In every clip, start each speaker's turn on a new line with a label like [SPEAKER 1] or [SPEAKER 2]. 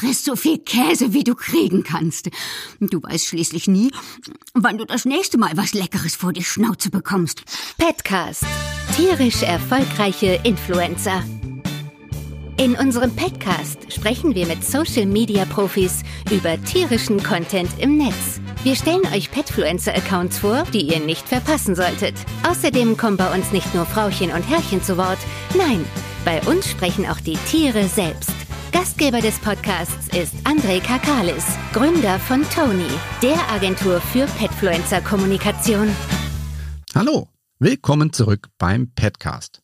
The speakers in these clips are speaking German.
[SPEAKER 1] friss so viel Käse, wie du kriegen kannst. Du weißt schließlich nie, wann du das nächste Mal was Leckeres vor die Schnauze bekommst.
[SPEAKER 2] Petcast. Tierisch erfolgreiche Influencer. In unserem Petcast sprechen wir mit Social-Media-Profis über tierischen Content im Netz. Wir stellen euch Petfluencer-Accounts vor, die ihr nicht verpassen solltet. Außerdem kommen bei uns nicht nur Frauchen und Herrchen zu Wort, nein, bei uns sprechen auch die Tiere selbst. Gastgeber des Podcasts ist André Kakalis, Gründer von Tony, der Agentur für Petfluencer-Kommunikation.
[SPEAKER 3] Hallo, willkommen zurück beim Petcast.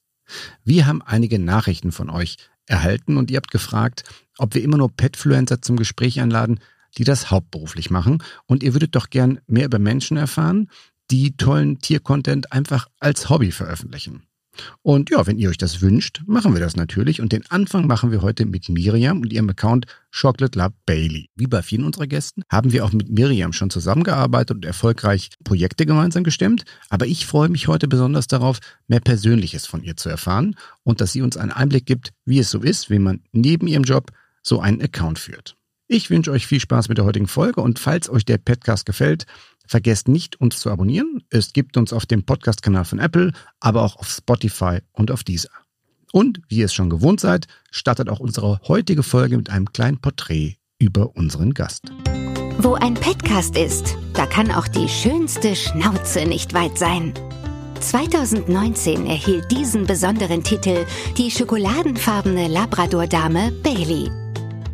[SPEAKER 3] Wir haben einige Nachrichten von euch erhalten und ihr habt gefragt, ob wir immer nur Petfluencer zum Gespräch einladen, die das hauptberuflich machen. Und ihr würdet doch gern mehr über Menschen erfahren, die tollen Tiercontent einfach als Hobby veröffentlichen. Und ja, wenn ihr euch das wünscht, machen wir das natürlich. Und den Anfang machen wir heute mit Miriam und ihrem Account Chocolate Lab Bailey. Wie bei vielen unserer Gästen haben wir auch mit Miriam schon zusammengearbeitet und erfolgreich Projekte gemeinsam gestemmt. Aber ich freue mich heute besonders darauf, mehr Persönliches von ihr zu erfahren und dass sie uns einen Einblick gibt, wie es so ist, wenn man neben ihrem Job so einen Account führt. Ich wünsche euch viel Spaß mit der heutigen Folge und falls euch der Podcast gefällt, vergesst nicht, uns zu abonnieren. Es gibt uns auf dem Podcast-Kanal von Apple, aber auch auf Spotify und auf Deezer. Und wie ihr es schon gewohnt seid, startet auch unsere heutige Folge mit einem kleinen Porträt über unseren Gast.
[SPEAKER 2] Wo ein Podcast ist, da kann auch die schönste Schnauze nicht weit sein. 2019 erhielt diesen besonderen Titel die schokoladenfarbene Labrador-Dame Bailey.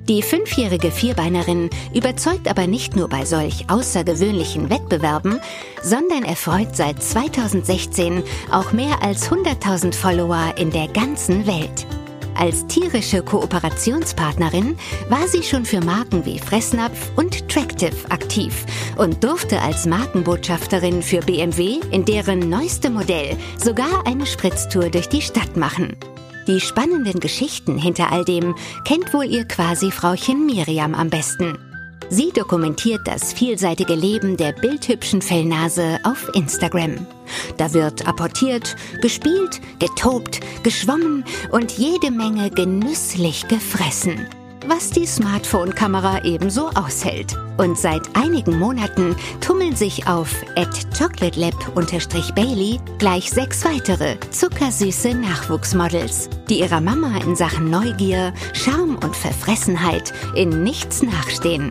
[SPEAKER 2] Die fünfjährige Vierbeinerin überzeugt aber nicht nur bei solch außergewöhnlichen Wettbewerben, sondern erfreut seit 2016 auch mehr als 100.000 Follower in der ganzen Welt. Als tierische Kooperationspartnerin war sie schon für Marken wie Fressnapf und Tractive aktiv und durfte als Markenbotschafterin für BMW in deren neueste Modell sogar eine Spritztour durch die Stadt machen. Die spannenden Geschichten hinter all dem kennt wohl ihr quasi Frauchen Miriam am besten. Sie dokumentiert das vielseitige Leben der bildhübschen Fellnase auf Instagram. Da wird apportiert, gespielt, getobt, geschwommen und jede Menge genüsslich gefressen was die Smartphone-Kamera ebenso aushält. Und seit einigen Monaten tummeln sich auf chocolatelab-bailey gleich sechs weitere zuckersüße Nachwuchsmodels, die ihrer Mama in Sachen Neugier, Charme und Verfressenheit in nichts nachstehen.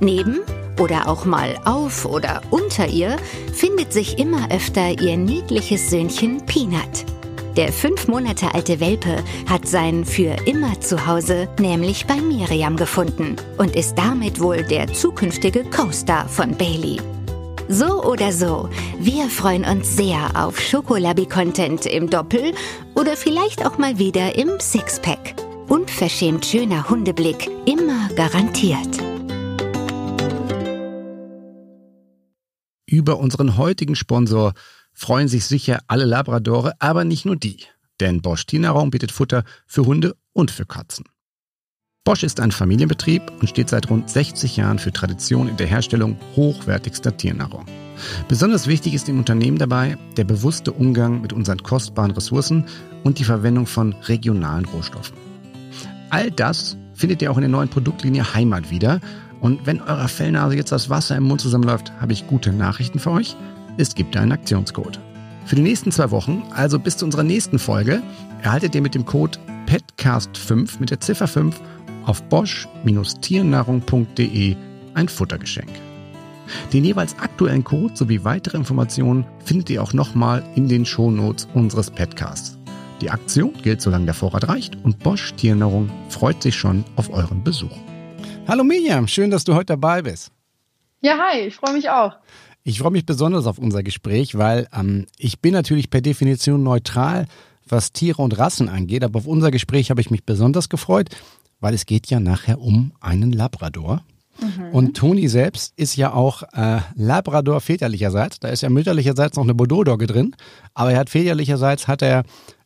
[SPEAKER 2] Neben oder auch mal auf oder unter ihr findet sich immer öfter ihr niedliches Söhnchen Peanut. Der fünf Monate alte Welpe hat sein für immer Zuhause nämlich bei Miriam gefunden und ist damit wohl der zukünftige Co-Star von Bailey. So oder so, wir freuen uns sehr auf Schokolabi-Content im Doppel oder vielleicht auch mal wieder im Sixpack. Unverschämt schöner Hundeblick, immer garantiert.
[SPEAKER 3] Über unseren heutigen Sponsor freuen sich sicher alle Labradore, aber nicht nur die. Denn Bosch Tiernahrung bietet Futter für Hunde und für Katzen. Bosch ist ein Familienbetrieb und steht seit rund 60 Jahren für Tradition in der Herstellung hochwertigster Tiernahrung. Besonders wichtig ist im Unternehmen dabei der bewusste Umgang mit unseren kostbaren Ressourcen und die Verwendung von regionalen Rohstoffen. All das findet ihr auch in der neuen Produktlinie Heimat wieder. Und wenn eurer Fellnase jetzt das Wasser im Mund zusammenläuft, habe ich gute Nachrichten für euch es gibt einen Aktionscode. Für die nächsten zwei Wochen, also bis zu unserer nächsten Folge, erhaltet ihr mit dem Code PETCAST5 mit der Ziffer 5 auf bosch-tiernahrung.de ein Futtergeschenk. Den jeweils aktuellen Code sowie weitere Informationen findet ihr auch nochmal in den Shownotes unseres Podcasts. Die Aktion gilt, solange der Vorrat reicht und Bosch Tiernahrung freut sich schon auf euren Besuch. Hallo Miriam, schön, dass du heute dabei bist.
[SPEAKER 4] Ja, hi, ich freue mich auch.
[SPEAKER 3] Ich freue mich besonders auf unser Gespräch, weil ähm, ich bin natürlich per Definition neutral, was Tiere und Rassen angeht, aber auf unser Gespräch habe ich mich besonders gefreut, weil es geht ja nachher um einen Labrador. Mhm. Und Toni selbst ist ja auch äh, Labrador väterlicherseits. Da ist ja mütterlicherseits noch eine Bordeaux-Dogge drin. Aber er hat väterlicherseits hat er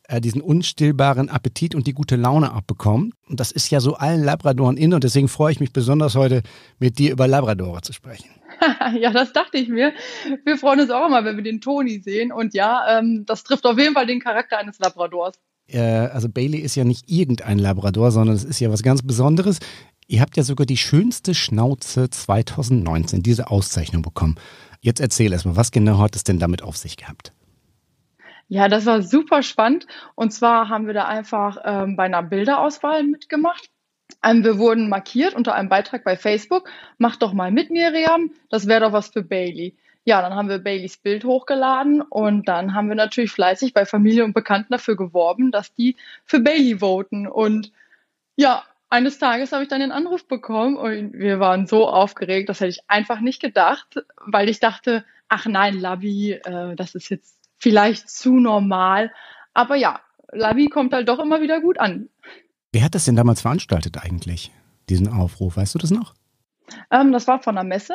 [SPEAKER 3] äh, diesen unstillbaren Appetit und die gute Laune abbekommen. Und das ist ja so allen Labradoren in. Und deswegen freue ich mich besonders heute mit dir über Labradore zu sprechen.
[SPEAKER 4] ja, das dachte ich mir. Wir freuen uns auch immer, wenn wir den Toni sehen. Und ja, ähm, das trifft auf jeden Fall den Charakter eines Labradors.
[SPEAKER 3] Äh, also Bailey ist ja nicht irgendein Labrador, sondern es ist ja was ganz Besonderes. ihr habt ja sogar die schönste Schnauze 2019, diese Auszeichnung bekommen. Jetzt erzähl erstmal, was genau hat es denn damit auf sich gehabt?
[SPEAKER 4] Ja, das war super spannend. Und zwar haben wir da einfach ähm, bei einer Bilderauswahl mitgemacht. Ähm, wir wurden markiert unter einem Beitrag bei Facebook. Mach doch mal mit, Miriam. Das wäre doch was für Bailey. Ja, dann haben wir Baileys Bild hochgeladen und dann haben wir natürlich fleißig bei Familie und Bekannten dafür geworben, dass die für Bailey voten. Und ja, eines Tages habe ich dann den Anruf bekommen und wir waren so aufgeregt, das hätte ich einfach nicht gedacht, weil ich dachte, ach nein, Labi, äh, das ist jetzt vielleicht zu normal. Aber ja, Labi kommt halt doch immer wieder gut an.
[SPEAKER 3] Wer hat das denn damals veranstaltet eigentlich, diesen Aufruf? Weißt du das noch?
[SPEAKER 4] Ähm, das war von der Messe.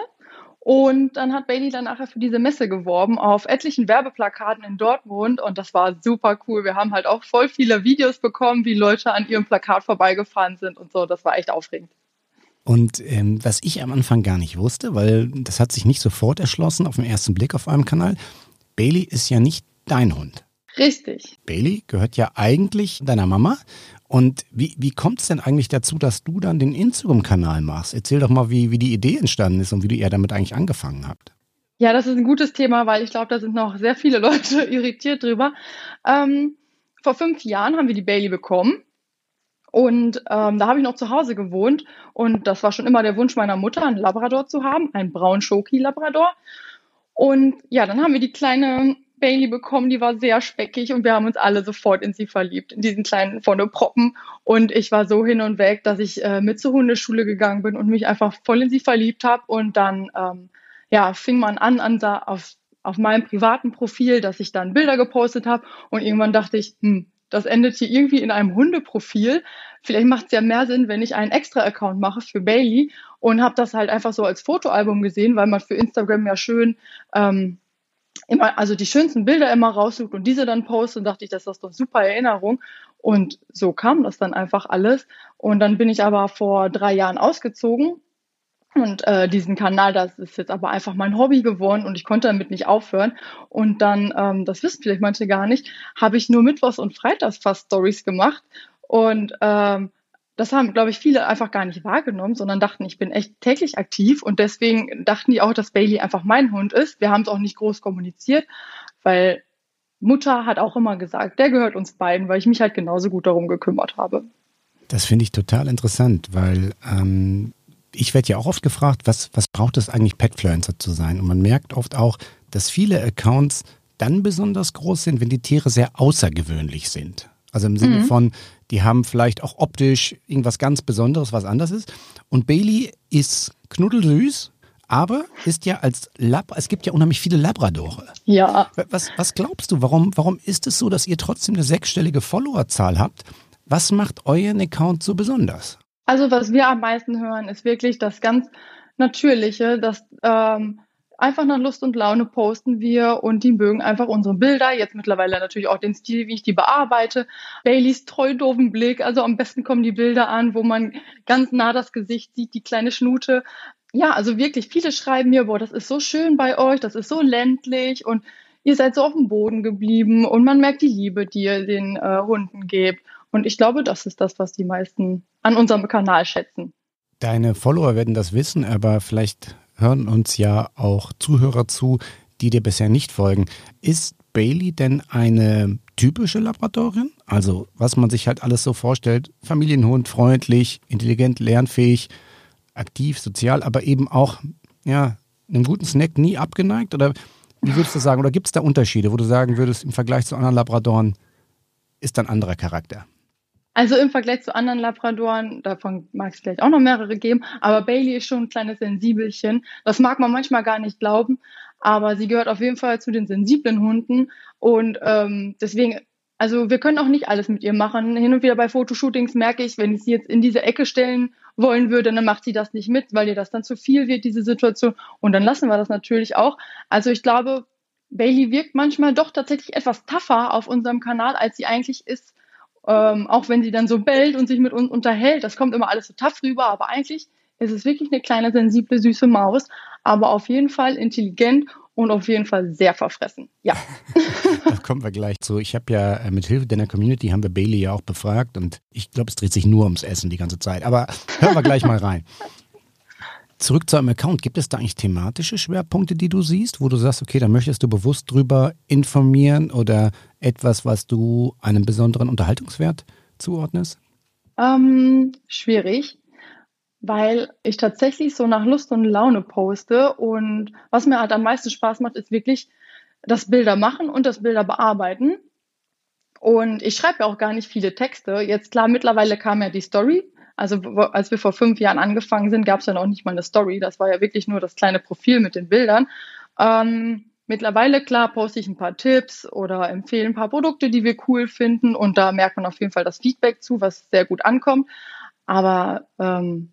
[SPEAKER 4] Und dann hat Bailey dann nachher für diese Messe geworben auf etlichen Werbeplakaten in Dortmund und das war super cool. Wir haben halt auch voll viele Videos bekommen, wie Leute an ihrem Plakat vorbeigefahren sind und so. Das war echt aufregend.
[SPEAKER 3] Und ähm, was ich am Anfang gar nicht wusste, weil das hat sich nicht sofort erschlossen auf den ersten Blick auf einem Kanal, Bailey ist ja nicht dein Hund.
[SPEAKER 4] Richtig.
[SPEAKER 3] Bailey gehört ja eigentlich deiner Mama und wie, wie kommt es denn eigentlich dazu, dass du dann den Instagram-Kanal machst? Erzähl doch mal, wie, wie die Idee entstanden ist und wie du ihr damit eigentlich angefangen habt.
[SPEAKER 4] Ja, das ist ein gutes Thema, weil ich glaube, da sind noch sehr viele Leute irritiert drüber. Ähm, vor fünf Jahren haben wir die Bailey bekommen. Und ähm, da habe ich noch zu Hause gewohnt. Und das war schon immer der Wunsch meiner Mutter, einen Labrador zu haben, einen braun Schoki-Labrador. Und ja, dann haben wir die kleine Bailey bekommen, die war sehr speckig und wir haben uns alle sofort in sie verliebt, in diesen kleinen vorne Proppen. Und ich war so hin und weg, dass ich äh, mit zur Hundeschule gegangen bin und mich einfach voll in sie verliebt habe. Und dann ähm, ja, fing man an, an da auf, auf meinem privaten Profil, dass ich dann Bilder gepostet habe. Und irgendwann dachte ich, hm, das endet hier irgendwie in einem Hundeprofil. Vielleicht macht es ja mehr Sinn, wenn ich einen extra Account mache für Bailey und habe das halt einfach so als Fotoalbum gesehen, weil man für Instagram ja schön ähm, immer, also die schönsten Bilder immer raussucht und diese dann postet und dachte ich, das ist doch super Erinnerung. Und so kam das dann einfach alles. Und dann bin ich aber vor drei Jahren ausgezogen und äh, diesen Kanal, das ist jetzt aber einfach mein Hobby geworden und ich konnte damit nicht aufhören. Und dann, ähm, das wissen vielleicht manche gar nicht, habe ich nur Mittwochs und Freitags fast Stories gemacht. Und ähm, das haben, glaube ich, viele einfach gar nicht wahrgenommen, sondern dachten, ich bin echt täglich aktiv und deswegen dachten die auch, dass Bailey einfach mein Hund ist. Wir haben es auch nicht groß kommuniziert, weil Mutter hat auch immer gesagt, der gehört uns beiden, weil ich mich halt genauso gut darum gekümmert habe.
[SPEAKER 3] Das finde ich total interessant, weil ähm, ich werde ja auch oft gefragt, was, was braucht es eigentlich, Petfluencer zu sein? Und man merkt oft auch, dass viele Accounts dann besonders groß sind, wenn die Tiere sehr außergewöhnlich sind. Also im Sinne mhm. von, die haben vielleicht auch optisch irgendwas ganz Besonderes, was anders ist. Und Bailey ist knuddelsüß, aber ist ja als Lab, es gibt ja unheimlich viele Labradore.
[SPEAKER 4] Ja.
[SPEAKER 3] Was, was glaubst du, warum, warum ist es so, dass ihr trotzdem eine sechsstellige Followerzahl habt? Was macht euren Account so besonders?
[SPEAKER 4] Also was wir am meisten hören, ist wirklich das ganz Natürliche, dass ähm, einfach nach Lust und Laune posten wir und die mögen einfach unsere Bilder. Jetzt mittlerweile natürlich auch den Stil, wie ich die bearbeite. Baileys treu doofen Blick. Also am besten kommen die Bilder an, wo man ganz nah das Gesicht sieht, die kleine Schnute. Ja, also wirklich, viele schreiben mir, boah, das ist so schön bei euch, das ist so ländlich und ihr seid so auf dem Boden geblieben und man merkt die Liebe, die ihr den äh, Hunden gebt. Und ich glaube, das ist das, was die meisten an unserem Kanal schätzen.
[SPEAKER 3] Deine Follower werden das wissen, aber vielleicht hören uns ja auch Zuhörer zu, die dir bisher nicht folgen. Ist Bailey denn eine typische Labradorin? Also, was man sich halt alles so vorstellt: Familienhund, freundlich, intelligent, lernfähig, aktiv, sozial, aber eben auch, ja, einem guten Snack nie abgeneigt? Oder wie würdest du sagen? Oder gibt es da Unterschiede, wo du sagen würdest, im Vergleich zu anderen Labradoren ist dann anderer Charakter?
[SPEAKER 4] Also im Vergleich zu anderen Labradoren, davon mag es vielleicht auch noch mehrere geben, aber Bailey ist schon ein kleines Sensibelchen. Das mag man manchmal gar nicht glauben, aber sie gehört auf jeden Fall zu den sensiblen Hunden und ähm, deswegen, also wir können auch nicht alles mit ihr machen. Hin und wieder bei Fotoshootings merke ich, wenn ich sie jetzt in diese Ecke stellen wollen würde, dann macht sie das nicht mit, weil ihr das dann zu viel wird, diese Situation. Und dann lassen wir das natürlich auch. Also ich glaube, Bailey wirkt manchmal doch tatsächlich etwas tougher auf unserem Kanal, als sie eigentlich ist ähm, auch wenn sie dann so bellt und sich mit uns unterhält, das kommt immer alles so tough rüber, aber eigentlich ist es wirklich eine kleine, sensible, süße Maus, aber auf jeden Fall intelligent und auf jeden Fall sehr verfressen. Ja.
[SPEAKER 3] da kommen wir gleich zu. Ich habe ja äh, mit Hilfe deiner Community haben wir Bailey ja auch befragt und ich glaube, es dreht sich nur ums Essen die ganze Zeit. Aber hören wir gleich mal rein. Zurück zu einem Account. Gibt es da eigentlich thematische Schwerpunkte, die du siehst, wo du sagst, okay, da möchtest du bewusst drüber informieren oder etwas, was du einem besonderen Unterhaltungswert zuordnest?
[SPEAKER 4] Ähm, schwierig, weil ich tatsächlich so nach Lust und Laune poste und was mir halt am meisten Spaß macht, ist wirklich das Bilder machen und das Bilder bearbeiten. Und ich schreibe ja auch gar nicht viele Texte. Jetzt klar, mittlerweile kam ja die Story. Also als wir vor fünf Jahren angefangen sind, gab es ja noch nicht mal eine Story. Das war ja wirklich nur das kleine Profil mit den Bildern. Ähm, mittlerweile, klar, poste ich ein paar Tipps oder empfehle ein paar Produkte, die wir cool finden. Und da merkt man auf jeden Fall das Feedback zu, was sehr gut ankommt. Aber ähm,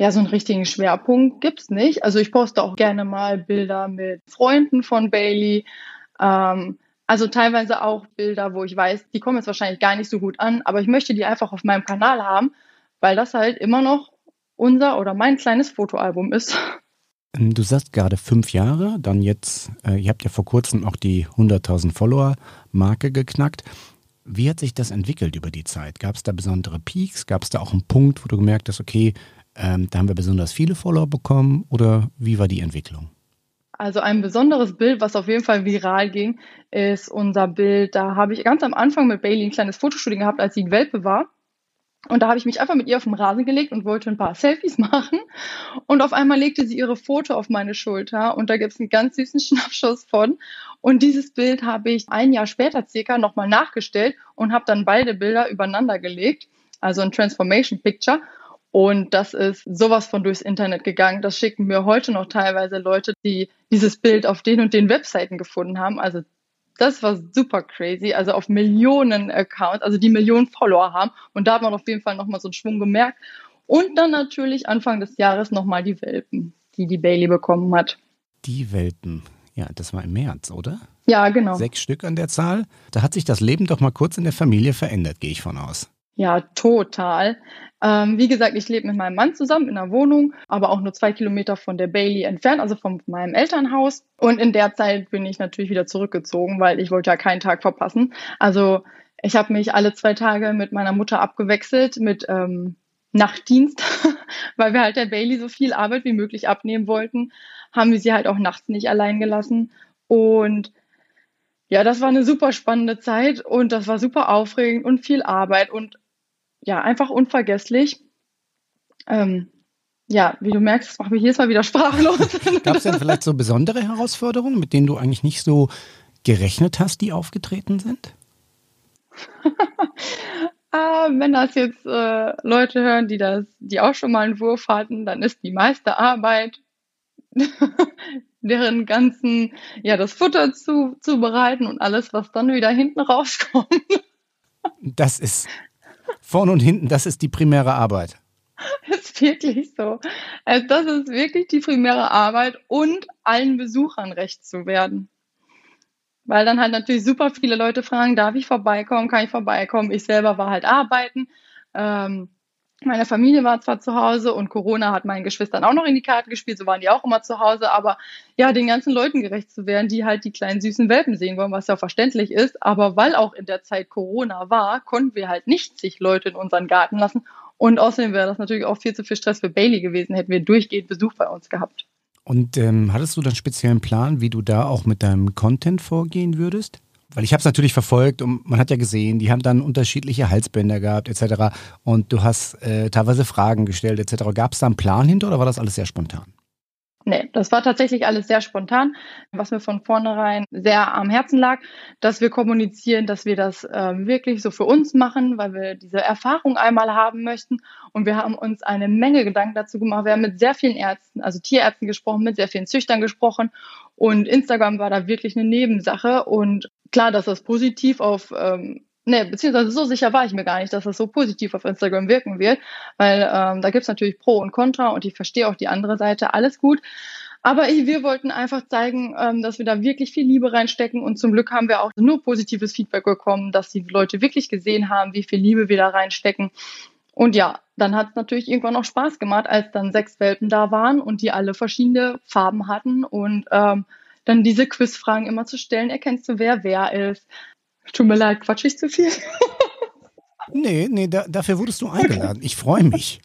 [SPEAKER 4] ja, so einen richtigen Schwerpunkt gibt's nicht. Also ich poste auch gerne mal Bilder mit Freunden von Bailey. Ähm, also teilweise auch Bilder, wo ich weiß, die kommen jetzt wahrscheinlich gar nicht so gut an, aber ich möchte die einfach auf meinem Kanal haben, weil das halt immer noch unser oder mein kleines Fotoalbum ist.
[SPEAKER 3] Ähm, du sagst gerade fünf Jahre, dann jetzt, äh, ihr habt ja vor kurzem auch die 100.000 Follower-Marke geknackt. Wie hat sich das entwickelt über die Zeit? Gab es da besondere Peaks? Gab es da auch einen Punkt, wo du gemerkt hast, okay, ähm, da haben wir besonders viele Follower bekommen oder wie war die Entwicklung?
[SPEAKER 4] Also ein besonderes Bild, was auf jeden Fall viral ging, ist unser Bild. Da habe ich ganz am Anfang mit Bailey ein kleines Fotoshooting gehabt, als sie ein Welpe war. Und da habe ich mich einfach mit ihr auf den Rasen gelegt und wollte ein paar Selfies machen. Und auf einmal legte sie ihre Foto auf meine Schulter und da gibt es einen ganz süßen Schnappschuss von. Und dieses Bild habe ich ein Jahr später circa nochmal nachgestellt und habe dann beide Bilder übereinander gelegt, also ein Transformation Picture. Und das ist sowas von durchs Internet gegangen. Das schicken mir heute noch teilweise Leute, die dieses Bild auf den und den Webseiten gefunden haben. Also das war super crazy. Also auf Millionen Accounts, also die Millionen Follower haben. Und da hat man auf jeden Fall nochmal so einen Schwung gemerkt. Und dann natürlich Anfang des Jahres nochmal die Welpen, die die Bailey bekommen hat.
[SPEAKER 3] Die Welpen. Ja, das war im März, oder?
[SPEAKER 4] Ja, genau.
[SPEAKER 3] Sechs Stück an der Zahl. Da hat sich das Leben doch mal kurz in der Familie verändert, gehe ich von aus.
[SPEAKER 4] Ja, total. Ähm, wie gesagt, ich lebe mit meinem Mann zusammen in einer Wohnung, aber auch nur zwei Kilometer von der Bailey entfernt, also von meinem Elternhaus. Und in der Zeit bin ich natürlich wieder zurückgezogen, weil ich wollte ja keinen Tag verpassen. Also ich habe mich alle zwei Tage mit meiner Mutter abgewechselt mit ähm, Nachtdienst, weil wir halt der Bailey so viel Arbeit wie möglich abnehmen wollten, haben wir sie halt auch nachts nicht allein gelassen. Und ja, das war eine super spannende Zeit und das war super aufregend und viel Arbeit und ja, einfach unvergesslich. Ähm, ja, wie du merkst, das macht mich jedes Mal wieder sprachlos.
[SPEAKER 3] Gab es denn vielleicht so besondere Herausforderungen, mit denen du eigentlich nicht so gerechnet hast, die aufgetreten sind?
[SPEAKER 4] ah, wenn das jetzt äh, Leute hören, die das, die auch schon mal einen Wurf hatten, dann ist die meiste Arbeit deren ganzen, ja, das Futter zu, zu bereiten und alles, was dann wieder hinten rauskommt.
[SPEAKER 3] Das ist Vorne und hinten, das ist die primäre Arbeit.
[SPEAKER 4] ist wirklich so. Also das ist wirklich die primäre Arbeit und allen Besuchern recht zu werden. Weil dann halt natürlich super viele Leute fragen, darf ich vorbeikommen, kann ich vorbeikommen? Ich selber war halt arbeiten. Ähm, meine Familie war zwar zu Hause und Corona hat meinen Geschwistern auch noch in die Karten gespielt, so waren die auch immer zu Hause, aber ja, den ganzen Leuten gerecht zu werden, die halt die kleinen süßen Welpen sehen wollen, was ja verständlich ist, aber weil auch in der Zeit Corona war, konnten wir halt nicht sich Leute in unseren Garten lassen und außerdem wäre das natürlich auch viel zu viel Stress für Bailey gewesen, hätten wir durchgehend Besuch bei uns gehabt.
[SPEAKER 3] Und ähm, hattest du dann speziellen Plan, wie du da auch mit deinem Content vorgehen würdest? Weil ich habe es natürlich verfolgt und man hat ja gesehen, die haben dann unterschiedliche Halsbänder gehabt etc. Und du hast äh, teilweise Fragen gestellt etc. Gab es da einen Plan hinter oder war das alles sehr spontan?
[SPEAKER 4] Nee, das war tatsächlich alles sehr spontan, was mir von vornherein sehr am Herzen lag, dass wir kommunizieren, dass wir das ähm, wirklich so für uns machen, weil wir diese Erfahrung einmal haben möchten. Und wir haben uns eine Menge Gedanken dazu gemacht. Wir haben mit sehr vielen Ärzten, also Tierärzten gesprochen, mit sehr vielen Züchtern gesprochen. Und Instagram war da wirklich eine Nebensache. Und klar, dass das positiv auf ähm, Nee, beziehungsweise so sicher war ich mir gar nicht, dass das so positiv auf Instagram wirken wird, weil ähm, da gibt's natürlich Pro und Contra und ich verstehe auch die andere Seite, alles gut. Aber ich, wir wollten einfach zeigen, ähm, dass wir da wirklich viel Liebe reinstecken und zum Glück haben wir auch nur positives Feedback bekommen, dass die Leute wirklich gesehen haben, wie viel Liebe wir da reinstecken. Und ja, dann hat es natürlich irgendwann noch Spaß gemacht, als dann sechs Welpen da waren und die alle verschiedene Farben hatten und ähm, dann diese Quizfragen immer zu stellen. Erkennst du, wer wer ist? Tut mir leid, quatsch ich zu viel?
[SPEAKER 3] nee, nee, da, dafür wurdest du eingeladen. Ich freue mich.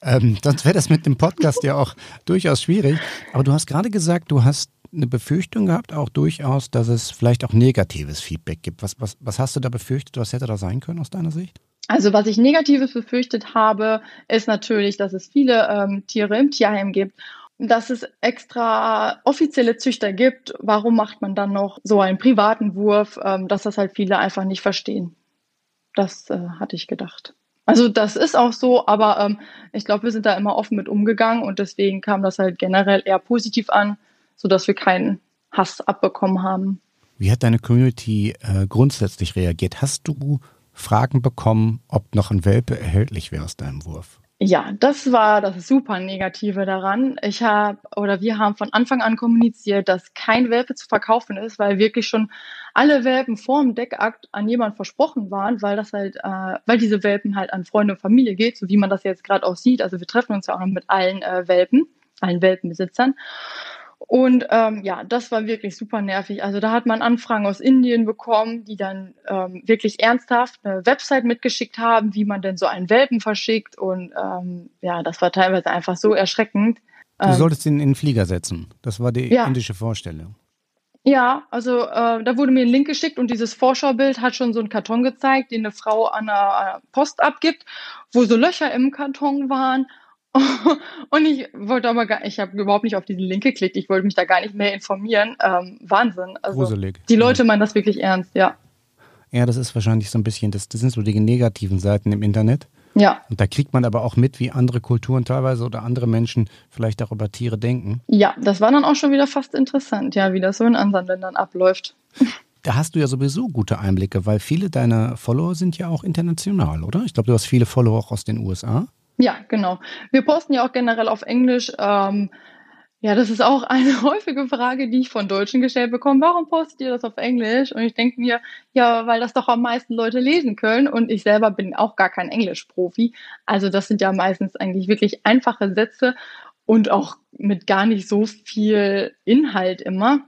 [SPEAKER 3] Ähm, sonst wäre das mit dem Podcast ja auch durchaus schwierig. Aber du hast gerade gesagt, du hast eine Befürchtung gehabt, auch durchaus, dass es vielleicht auch negatives Feedback gibt. Was, was, was hast du da befürchtet? Was hätte da sein können aus deiner Sicht?
[SPEAKER 4] Also was ich Negatives befürchtet habe, ist natürlich, dass es viele ähm, Tiere im Tierheim gibt, dass es extra offizielle Züchter gibt. Warum macht man dann noch so einen privaten Wurf, ähm, dass das halt viele einfach nicht verstehen? Das äh, hatte ich gedacht. Also das ist auch so, aber ähm, ich glaube, wir sind da immer offen mit umgegangen und deswegen kam das halt generell eher positiv an, sodass wir keinen Hass abbekommen haben.
[SPEAKER 3] Wie hat deine Community äh, grundsätzlich reagiert? Hast du Fragen bekommen, ob noch ein Welpe erhältlich wäre aus deinem Wurf?
[SPEAKER 4] Ja, das war das super Negative daran. Ich habe oder wir haben von Anfang an kommuniziert, dass kein Welpe zu verkaufen ist, weil wirklich schon alle Welpen vor dem Deckakt an jemand versprochen waren, weil das halt, äh, weil diese Welpen halt an Freunde und Familie geht, so wie man das jetzt gerade auch sieht. Also wir treffen uns ja auch noch mit allen äh, Welpen, allen Welpenbesitzern. Und ähm, ja, das war wirklich super nervig. Also da hat man Anfragen aus Indien bekommen, die dann ähm, wirklich ernsthaft eine Website mitgeschickt haben, wie man denn so einen Welpen verschickt. Und ähm, ja, das war teilweise einfach so erschreckend.
[SPEAKER 3] Du ähm, solltest ihn in den Flieger setzen. Das war die ja. indische Vorstellung.
[SPEAKER 4] Ja, also äh, da wurde mir ein Link geschickt und dieses Vorschaubild hat schon so einen Karton gezeigt, den eine Frau an der Post abgibt, wo so Löcher im Karton waren und ich wollte aber gar, ich habe überhaupt nicht auf diesen Link geklickt. Ich wollte mich da gar nicht mehr informieren. Ähm, Wahnsinn. Also Gruselig. Die Leute ja. meinen das wirklich ernst, ja.
[SPEAKER 3] Ja, das ist wahrscheinlich so ein bisschen, das, das sind so die negativen Seiten im Internet.
[SPEAKER 4] Ja.
[SPEAKER 3] Und da kriegt man aber auch mit, wie andere Kulturen teilweise oder andere Menschen vielleicht auch über Tiere denken.
[SPEAKER 4] Ja, das war dann auch schon wieder fast interessant, ja, wie das so in anderen Ländern abläuft.
[SPEAKER 3] Da hast du ja sowieso gute Einblicke, weil viele deiner Follower sind ja auch international, oder? Ich glaube, du hast viele Follower auch aus den USA.
[SPEAKER 4] Ja, genau. Wir posten ja auch generell auf Englisch. Ähm, ja, das ist auch eine häufige Frage, die ich von Deutschen gestellt bekomme. Warum postet ihr das auf Englisch? Und ich denke mir, ja, weil das doch am meisten Leute lesen können. Und ich selber bin auch gar kein Englischprofi. Also das sind ja meistens eigentlich wirklich einfache Sätze und auch mit gar nicht so viel Inhalt immer.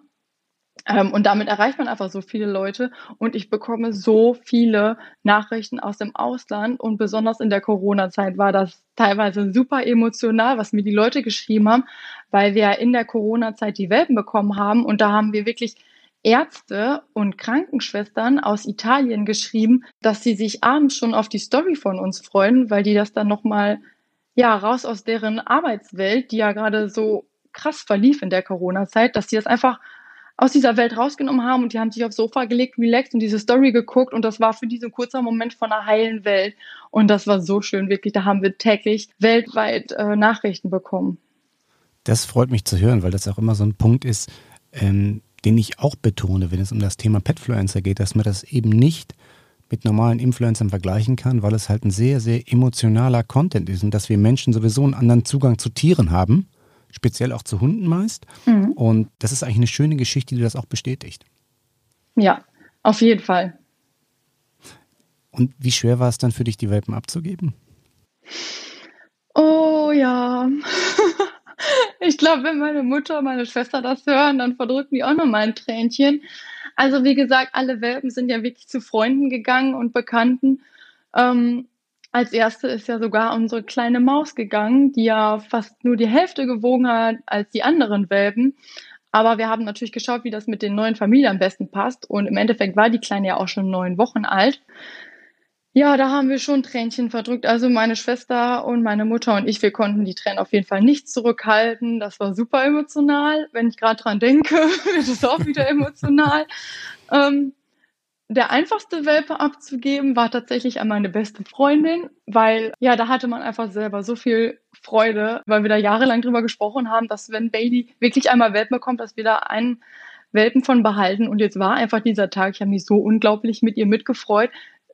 [SPEAKER 4] Ähm, und damit erreicht man einfach so viele Leute. Und ich bekomme so viele Nachrichten aus dem Ausland. Und besonders in der Corona-Zeit war das teilweise super emotional, was mir die Leute geschrieben haben, weil wir in der Corona-Zeit die Welpen bekommen haben. Und da haben wir wirklich Ärzte und Krankenschwestern aus Italien geschrieben, dass sie sich abends schon auf die Story von uns freuen, weil die das dann nochmal, ja, raus aus deren Arbeitswelt, die ja gerade so krass verlief in der Corona-Zeit, dass sie das einfach aus dieser Welt rausgenommen haben und die haben sich aufs Sofa gelegt, relaxed und diese Story geguckt und das war für diesen kurzen Moment von einer heilen Welt und das war so schön, wirklich. Da haben wir täglich weltweit äh, Nachrichten bekommen.
[SPEAKER 3] Das freut mich zu hören, weil das auch immer so ein Punkt ist, ähm, den ich auch betone, wenn es um das Thema Petfluencer geht, dass man das eben nicht mit normalen Influencern vergleichen kann, weil es halt ein sehr, sehr emotionaler Content ist und dass wir Menschen sowieso einen anderen Zugang zu Tieren haben speziell auch zu Hunden meist. Mhm. Und das ist eigentlich eine schöne Geschichte, die das auch bestätigt.
[SPEAKER 4] Ja, auf jeden Fall.
[SPEAKER 3] Und wie schwer war es dann für dich, die Welpen abzugeben?
[SPEAKER 4] Oh ja. ich glaube, wenn meine Mutter und meine Schwester das hören, dann verdrücken die auch nochmal ein Tränchen. Also wie gesagt, alle Welpen sind ja wirklich zu Freunden gegangen und Bekannten. Ähm, als erste ist ja sogar unsere kleine Maus gegangen, die ja fast nur die Hälfte gewogen hat als die anderen Welpen. Aber wir haben natürlich geschaut, wie das mit den neuen Familien am besten passt. Und im Endeffekt war die Kleine ja auch schon neun Wochen alt. Ja, da haben wir schon Tränchen verdrückt. Also meine Schwester und meine Mutter und ich, wir konnten die Tränen auf jeden Fall nicht zurückhalten. Das war super emotional. Wenn ich gerade dran denke, wird es auch wieder emotional. Ähm, der einfachste Welpe abzugeben war tatsächlich an meine beste Freundin, weil ja, da hatte man einfach selber so viel Freude, weil wir da jahrelang drüber gesprochen haben, dass wenn Baby wirklich einmal Welpen bekommt, dass wir da einen Welpen von behalten. Und jetzt war einfach dieser Tag, ich habe mich so unglaublich mit ihr mitgefreut,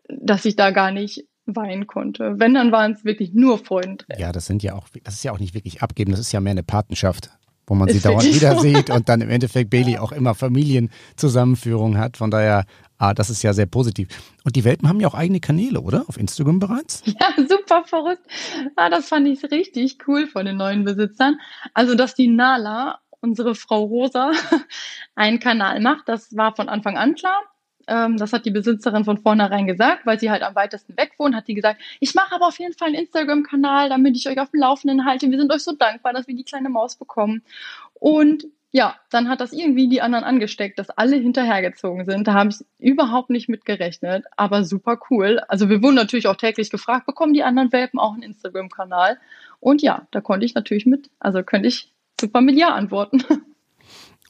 [SPEAKER 4] dass ich da gar nicht weinen konnte. Wenn, dann waren es wirklich nur Freunde.
[SPEAKER 3] Ja, das sind ja auch, das ist ja auch nicht wirklich abgeben, das ist ja mehr eine Patenschaft wo man sie dauernd wieder so. sieht und dann im Endeffekt Bailey auch immer Familienzusammenführung hat. Von daher Ah, das ist ja sehr positiv. Und die Welpen haben ja auch eigene Kanäle, oder? Auf Instagram bereits?
[SPEAKER 4] Ja, super verrückt. Ah, das fand ich richtig cool von den neuen Besitzern. Also, dass die Nala unsere Frau Rosa, einen Kanal macht. Das war von Anfang an klar. Ähm, das hat die Besitzerin von vornherein gesagt, weil sie halt am weitesten weg wohnt, hat die gesagt, ich mache aber auf jeden Fall einen Instagram-Kanal, damit ich euch auf dem Laufenden halte. Wir sind euch so dankbar, dass wir die kleine Maus bekommen. Und ja, dann hat das irgendwie die anderen angesteckt, dass alle hinterhergezogen sind. Da habe ich überhaupt nicht mit gerechnet, aber super cool. Also wir wurden natürlich auch täglich gefragt, bekommen die anderen Welpen auch einen Instagram-Kanal? Und ja, da konnte ich natürlich mit, also könnte ich super mit Ja antworten.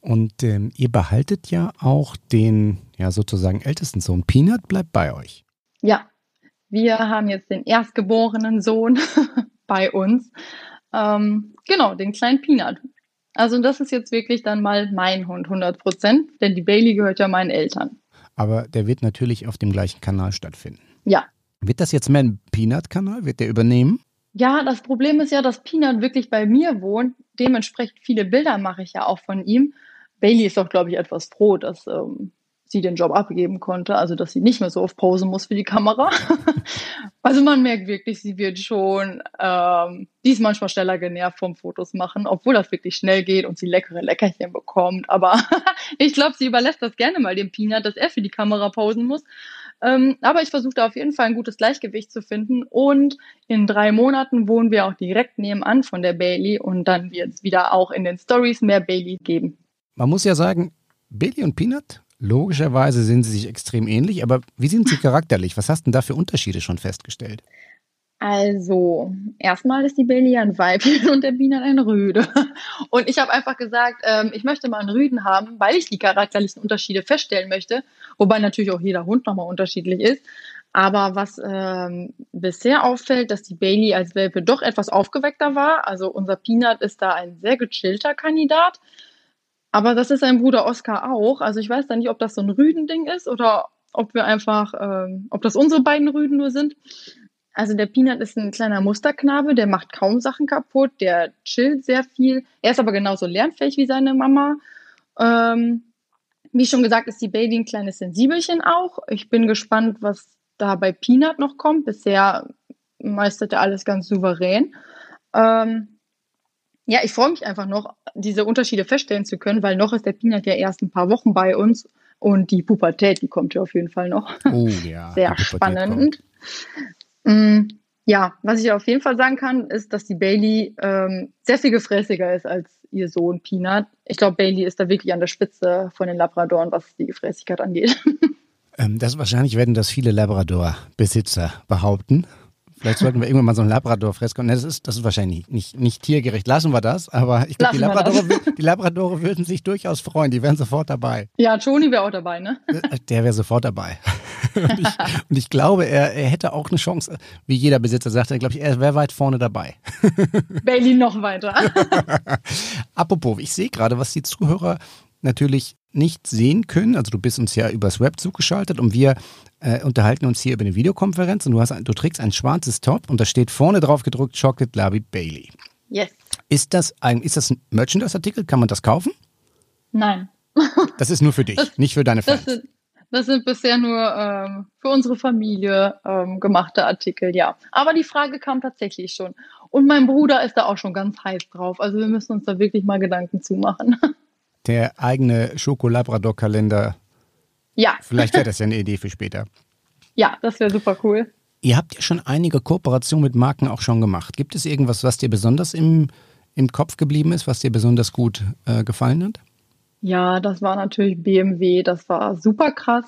[SPEAKER 3] Und ähm, ihr behaltet ja auch den, ja sozusagen ältesten Sohn. Peanut bleibt bei euch.
[SPEAKER 4] Ja, wir haben jetzt den erstgeborenen Sohn bei uns. Ähm, genau, den kleinen Peanut. Also das ist jetzt wirklich dann mal mein Hund, 100 Prozent, denn die Bailey gehört ja meinen Eltern.
[SPEAKER 3] Aber der wird natürlich auf dem gleichen Kanal stattfinden.
[SPEAKER 4] Ja.
[SPEAKER 3] Wird das jetzt mehr ein Peanut-Kanal? Wird der übernehmen?
[SPEAKER 4] Ja, das Problem ist ja, dass Peanut wirklich bei mir wohnt. Dementsprechend viele Bilder mache ich ja auch von ihm. Bailey ist doch, glaube ich, etwas froh, dass ähm, sie den Job abgeben konnte, also dass sie nicht mehr so oft posen muss für die Kamera. also man merkt wirklich, sie wird schon, ähm, die ist manchmal schneller genervt vom Fotos machen, obwohl das wirklich schnell geht und sie leckere Leckerchen bekommt. Aber ich glaube, sie überlässt das gerne mal dem Peanut, dass er für die Kamera posen muss. Ähm, aber ich versuche da auf jeden Fall ein gutes Gleichgewicht zu finden. Und in drei Monaten wohnen wir auch direkt nebenan von der Bailey und dann wird es wieder auch in den Stories mehr Bailey geben.
[SPEAKER 3] Man muss ja sagen, Bailey und Peanut Logischerweise sind sie sich extrem ähnlich, aber wie sind sie charakterlich? Was hast du denn da für Unterschiede schon festgestellt?
[SPEAKER 4] Also, erstmal ist die Bailey ein Weibchen und der Bienen ein Rüde. Und ich habe einfach gesagt, ähm, ich möchte mal einen Rüden haben, weil ich die charakterlichen Unterschiede feststellen möchte, wobei natürlich auch jeder Hund nochmal unterschiedlich ist. Aber was ähm, bisher auffällt, dass die Bailey als Welpe doch etwas aufgeweckter war. Also unser Peanut ist da ein sehr gechillter Kandidat. Aber das ist sein Bruder Oscar auch. Also ich weiß da nicht, ob das so ein Rüdending ist oder ob wir einfach, ähm, ob das unsere beiden Rüden nur sind. Also der Peanut ist ein kleiner Musterknabe, der macht kaum Sachen kaputt, der chillt sehr viel. Er ist aber genauso lernfähig wie seine Mama. Ähm, wie schon gesagt, ist die Baby ein kleines Sensibelchen auch. Ich bin gespannt, was da bei Peanut noch kommt. Bisher meistert er alles ganz souverän. Ähm, ja, ich freue mich einfach noch, diese Unterschiede feststellen zu können, weil noch ist der Peanut ja erst ein paar Wochen bei uns und die Pubertät, die kommt ja auf jeden Fall noch.
[SPEAKER 3] Oh ja.
[SPEAKER 4] Sehr spannend. Mm, ja, was ich auf jeden Fall sagen kann, ist, dass die Bailey ähm, sehr viel gefräßiger ist als ihr Sohn Peanut. Ich glaube, Bailey ist da wirklich an der Spitze von den Labradoren, was die Gefräßigkeit angeht.
[SPEAKER 3] Ähm, das wahrscheinlich werden das viele Labrador-Besitzer behaupten. Vielleicht sollten wir irgendwann mal so ein Labrador-Fresko. Das ist, das ist wahrscheinlich nicht, nicht tiergerecht. Lassen wir das. Aber ich glaube, die, Labradore, die Labradore würden sich durchaus freuen. Die wären sofort dabei.
[SPEAKER 4] Ja, Toni wäre auch dabei, ne?
[SPEAKER 3] Äh, der wäre sofort dabei. Und ich, und ich glaube, er, er, hätte auch eine Chance, wie jeder Besitzer sagt, er glaube ich, er wäre weit vorne dabei.
[SPEAKER 4] Bailey noch weiter.
[SPEAKER 3] Apropos, ich sehe gerade, was die Zuhörer natürlich nicht sehen können. Also du bist uns ja übers Web zugeschaltet und wir äh, unterhalten uns hier über eine Videokonferenz und du, hast, du trägst ein schwarzes Top und da steht vorne drauf gedruckt Chocolate Labby Bailey.
[SPEAKER 4] Yes.
[SPEAKER 3] Ist das ein, ist das ein Merchandise-Artikel? Kann man das kaufen?
[SPEAKER 4] Nein.
[SPEAKER 3] Das ist nur für dich, das, nicht für deine Fans.
[SPEAKER 4] Das sind, das sind bisher nur ähm, für unsere Familie ähm, gemachte Artikel, ja. Aber die Frage kam tatsächlich schon. Und mein Bruder ist da auch schon ganz heiß drauf. Also wir müssen uns da wirklich mal Gedanken zumachen.
[SPEAKER 3] Der eigene Schokolabrador-Kalender
[SPEAKER 4] ja.
[SPEAKER 3] Vielleicht wäre das ja eine Idee für später.
[SPEAKER 4] Ja, das wäre super cool.
[SPEAKER 3] Ihr habt ja schon einige Kooperationen mit Marken auch schon gemacht. Gibt es irgendwas, was dir besonders im, im Kopf geblieben ist, was dir besonders gut äh, gefallen hat?
[SPEAKER 4] Ja, das war natürlich BMW. Das war super krass.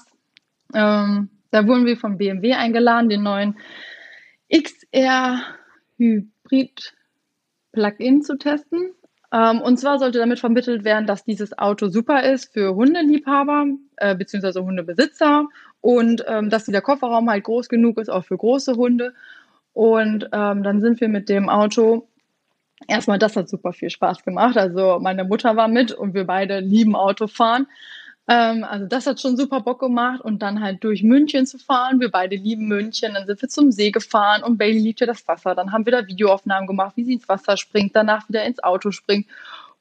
[SPEAKER 4] Ähm, da wurden wir von BMW eingeladen, den neuen XR Hybrid Plug-in zu testen. Ähm, und zwar sollte damit vermittelt werden, dass dieses Auto super ist für Hundeliebhaber äh, bzw. Hundebesitzer und ähm, dass dieser Kofferraum halt groß genug ist, auch für große Hunde. Und ähm, dann sind wir mit dem Auto erstmal, das hat super viel Spaß gemacht. Also meine Mutter war mit und wir beide lieben Autofahren. Ähm, also das hat schon super Bock gemacht und dann halt durch München zu fahren. Wir beide lieben München. Dann sind wir zum See gefahren und Bailey liebt ja das Wasser. Dann haben wir da Videoaufnahmen gemacht, wie sie ins Wasser springt, danach wieder ins Auto springt.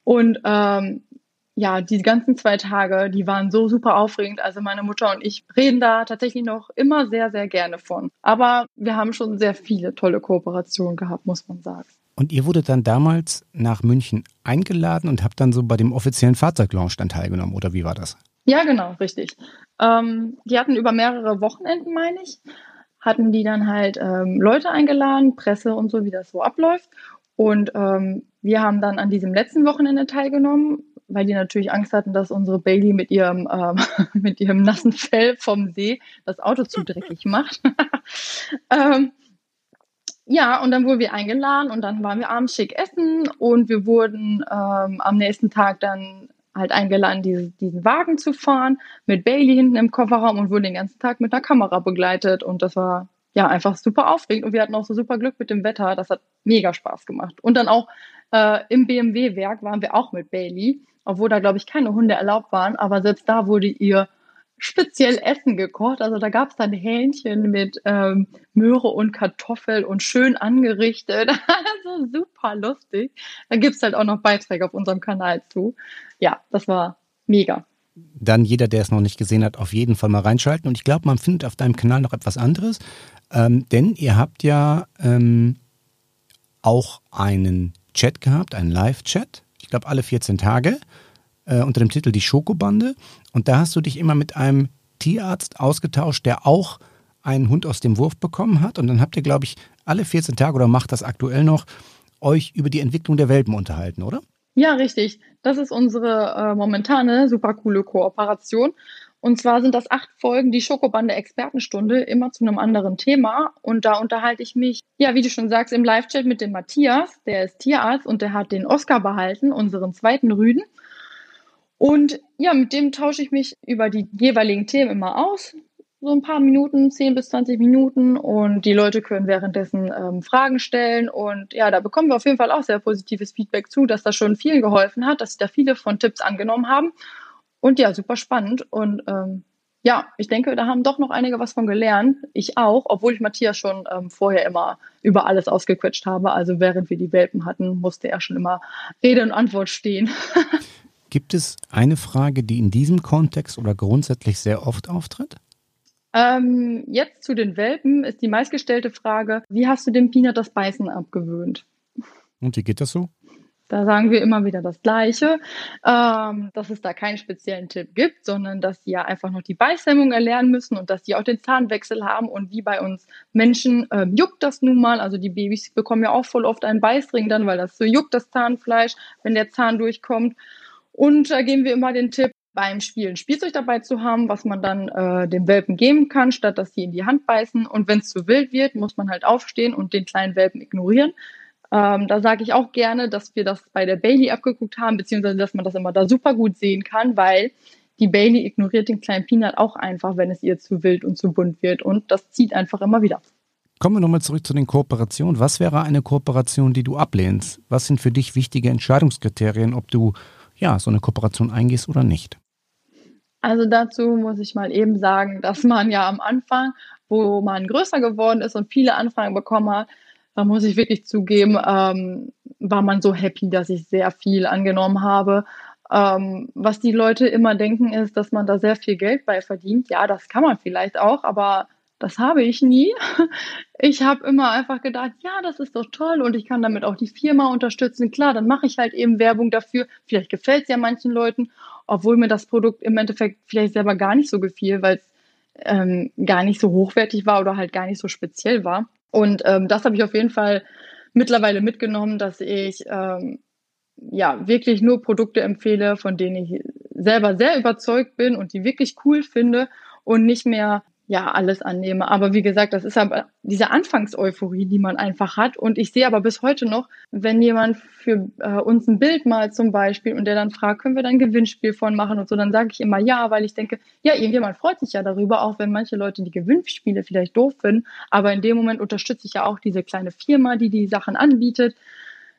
[SPEAKER 4] Und ähm, ja, die ganzen zwei Tage, die waren so super aufregend. Also meine Mutter und ich reden da tatsächlich noch immer sehr, sehr gerne von. Aber wir haben schon sehr viele tolle Kooperationen gehabt, muss man sagen.
[SPEAKER 3] Und ihr wurdet dann damals nach München eingeladen und habt dann so bei dem offiziellen Fahrzeuglaunch dann teilgenommen, oder wie war das?
[SPEAKER 4] Ja, genau, richtig. Ähm, die hatten über mehrere Wochenenden, meine ich, hatten die dann halt ähm, Leute eingeladen, Presse und so, wie das so abläuft. Und ähm, wir haben dann an diesem letzten Wochenende teilgenommen, weil die natürlich Angst hatten, dass unsere Bailey mit ihrem, ähm, mit ihrem nassen Fell vom See das Auto zu dreckig macht. ähm, ja, und dann wurden wir eingeladen und dann waren wir abends schick essen und wir wurden ähm, am nächsten Tag dann halt eingeladen, diese, diesen Wagen zu fahren mit Bailey hinten im Kofferraum und wurden den ganzen Tag mit einer Kamera begleitet. Und das war ja einfach super aufregend. Und wir hatten auch so super Glück mit dem Wetter, das hat mega Spaß gemacht. Und dann auch äh, im BMW-Werk waren wir auch mit Bailey, obwohl da glaube ich keine Hunde erlaubt waren, aber selbst da wurde ihr speziell Essen gekocht. Also da gab es dann Hähnchen mit ähm, Möhre und Kartoffel und schön angerichtet. also super lustig. Da gibt's halt auch noch Beiträge auf unserem Kanal zu. Ja, das war mega.
[SPEAKER 3] Dann jeder, der es noch nicht gesehen hat, auf jeden Fall mal reinschalten. Und ich glaube, man findet auf deinem Kanal noch etwas anderes. Ähm, denn ihr habt ja ähm, auch einen Chat gehabt, einen Live-Chat. Ich glaube, alle 14 Tage äh, unter dem Titel Die Schokobande. Und da hast du dich immer mit einem Tierarzt ausgetauscht, der auch einen Hund aus dem Wurf bekommen hat. Und dann habt ihr, glaube ich, alle 14 Tage oder macht das aktuell noch, euch über die Entwicklung der Welpen unterhalten, oder?
[SPEAKER 4] Ja, richtig. Das ist unsere äh, momentane super coole Kooperation. Und zwar sind das acht Folgen, die Schokobande Expertenstunde, immer zu einem anderen Thema. Und da unterhalte ich mich, ja, wie du schon sagst, im Live-Chat mit dem Matthias, der ist Tierarzt und der hat den Oscar behalten, unseren zweiten Rüden. Und ja, mit dem tausche ich mich über die jeweiligen Themen immer aus. So ein paar Minuten, 10 bis 20 Minuten. Und die Leute können währenddessen ähm, Fragen stellen. Und ja, da bekommen wir auf jeden Fall auch sehr positives Feedback zu, dass das schon vielen geholfen hat, dass da viele von Tipps angenommen haben. Und ja, super spannend. Und ähm, ja, ich denke, da haben doch noch einige was von gelernt. Ich auch, obwohl ich Matthias schon ähm, vorher immer über alles ausgequetscht habe. Also während wir die Welpen hatten, musste er schon immer Rede und Antwort stehen.
[SPEAKER 3] Gibt es eine Frage, die in diesem Kontext oder grundsätzlich sehr oft auftritt?
[SPEAKER 4] Ähm, jetzt zu den Welpen ist die meistgestellte Frage, wie hast du dem Peanut das Beißen abgewöhnt?
[SPEAKER 3] Und wie geht das so?
[SPEAKER 4] Da sagen wir immer wieder das Gleiche, ähm, dass es da keinen speziellen Tipp gibt, sondern dass sie ja einfach noch die Beißhemmung erlernen müssen und dass sie auch den Zahnwechsel haben. Und wie bei uns Menschen ähm, juckt das nun mal. Also die Babys bekommen ja auch voll oft einen Beißring dann, weil das so juckt, das Zahnfleisch, wenn der Zahn durchkommt. Und da geben wir immer den Tipp, beim Spielen Spielzeug dabei zu haben, was man dann äh, dem Welpen geben kann, statt dass sie in die Hand beißen. Und wenn es zu wild wird, muss man halt aufstehen und den kleinen Welpen ignorieren. Ähm, da sage ich auch gerne, dass wir das bei der Bailey abgeguckt haben, beziehungsweise dass man das immer da super gut sehen kann, weil die Bailey ignoriert den kleinen Peanut auch einfach, wenn es ihr zu wild und zu bunt wird. Und das zieht einfach immer wieder.
[SPEAKER 3] Kommen wir nochmal zurück zu den Kooperationen. Was wäre eine Kooperation, die du ablehnst? Was sind für dich wichtige Entscheidungskriterien, ob du ja, so eine Kooperation eingehst oder nicht?
[SPEAKER 4] Also dazu muss ich mal eben sagen, dass man ja am Anfang, wo man größer geworden ist und viele Anfragen bekommen hat, da muss ich wirklich zugeben, ähm, war man so happy, dass ich sehr viel angenommen habe. Ähm, was die Leute immer denken, ist, dass man da sehr viel Geld bei verdient. Ja, das kann man vielleicht auch, aber das habe ich nie. Ich habe immer einfach gedacht, ja, das ist doch toll und ich kann damit auch die Firma unterstützen. Klar, dann mache ich halt eben Werbung dafür. Vielleicht gefällt es ja manchen Leuten, obwohl mir das Produkt im Endeffekt vielleicht selber gar nicht so gefiel, weil es ähm, gar nicht so hochwertig war oder halt gar nicht so speziell war. Und ähm, das habe ich auf jeden Fall mittlerweile mitgenommen, dass ich ähm, ja wirklich nur Produkte empfehle, von denen ich selber sehr überzeugt bin und die wirklich cool finde und nicht mehr ja alles annehme. Aber wie gesagt, das ist aber diese Anfangseuphorie, die man einfach hat. Und ich sehe aber bis heute noch, wenn jemand für äh, uns ein Bild malt zum Beispiel und der dann fragt, können wir da ein Gewinnspiel von machen und so, dann sage ich immer ja, weil ich denke, ja, irgendjemand freut sich ja darüber, auch wenn manche Leute die Gewinnspiele vielleicht doof finden. Aber in dem Moment unterstütze ich ja auch diese kleine Firma, die die Sachen anbietet.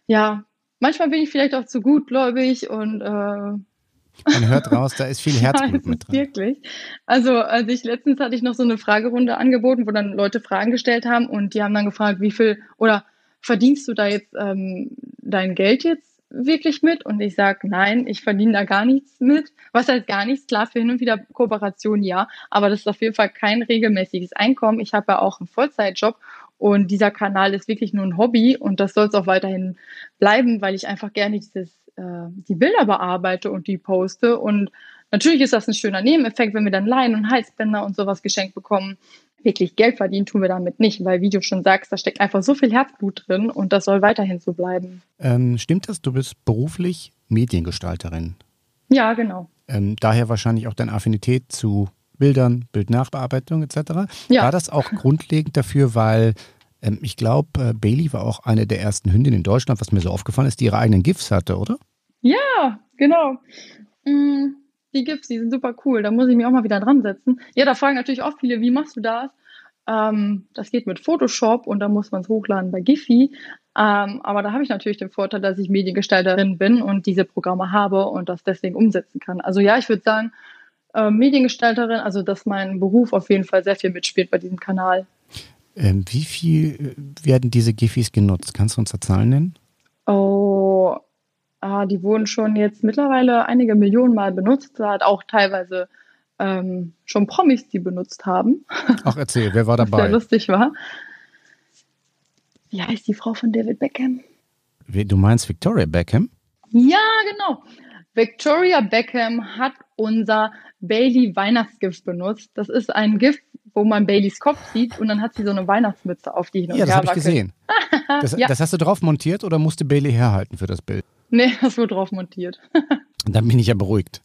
[SPEAKER 4] Ja, manchmal bin ich vielleicht auch zu gutgläubig und äh,
[SPEAKER 3] man hört raus, da ist viel Herzblut ja, mit drin.
[SPEAKER 4] Wirklich. Also, also ich letztens hatte ich noch so eine Fragerunde angeboten, wo dann Leute Fragen gestellt haben und die haben dann gefragt, wie viel oder verdienst du da jetzt ähm, dein Geld jetzt wirklich mit? Und ich sage, nein, ich verdiene da gar nichts mit. Was heißt gar nichts? Klar, für hin und wieder Kooperation ja, aber das ist auf jeden Fall kein regelmäßiges Einkommen. Ich habe ja auch einen Vollzeitjob und dieser Kanal ist wirklich nur ein Hobby und das soll es auch weiterhin bleiben, weil ich einfach gerne dieses, äh, die Bilder bearbeite und die poste. Und natürlich ist das ein schöner Nebeneffekt, wenn wir dann Leinen und Halsbänder und sowas geschenkt bekommen. Wirklich Geld verdienen tun wir damit nicht, weil wie du schon sagst, da steckt einfach so viel Herzblut drin und das soll weiterhin so bleiben.
[SPEAKER 3] Ähm, stimmt das? Du bist beruflich Mediengestalterin.
[SPEAKER 4] Ja, genau.
[SPEAKER 3] Ähm, daher wahrscheinlich auch deine Affinität zu Bildern, Bildnachbearbeitung etc. Ja. War das auch grundlegend dafür, weil ähm, ich glaube, äh, Bailey war auch eine der ersten Hündinnen in Deutschland, was mir so aufgefallen ist, die ihre eigenen GIFs hatte, oder?
[SPEAKER 4] Ja, genau. Mm, die GIFs, die sind super cool. Da muss ich mich auch mal wieder dran setzen. Ja, da fragen natürlich auch viele, wie machst du das? Ähm, das geht mit Photoshop und da muss man es hochladen bei Giphy. Ähm, aber da habe ich natürlich den Vorteil, dass ich Mediengestalterin bin und diese Programme habe und das deswegen umsetzen kann. Also ja, ich würde sagen, äh, Mediengestalterin, also dass mein Beruf auf jeden Fall sehr viel mitspielt bei diesem Kanal.
[SPEAKER 3] Ähm, wie viel äh, werden diese Giffys genutzt? Kannst du uns da Zahlen nennen?
[SPEAKER 4] Oh, ah, die wurden schon jetzt mittlerweile einige Millionen Mal benutzt. Da hat auch teilweise ähm, schon Promis die benutzt haben.
[SPEAKER 3] Ach, erzähl, wer war dabei?
[SPEAKER 4] Sehr lustig war. Wie heißt die Frau von David Beckham?
[SPEAKER 3] Du meinst Victoria Beckham?
[SPEAKER 4] Ja, genau. Victoria Beckham hat unser Bailey Weihnachtsgift benutzt. Das ist ein Gift, wo man Baileys Kopf sieht und dann hat sie so eine Weihnachtsmütze auf, die
[SPEAKER 3] hin und Ja, das habe ich gesehen. das, ja. das, hast du drauf montiert oder musste Bailey herhalten für das Bild?
[SPEAKER 4] Nee, das wurde drauf montiert.
[SPEAKER 3] dann bin ich ja beruhigt.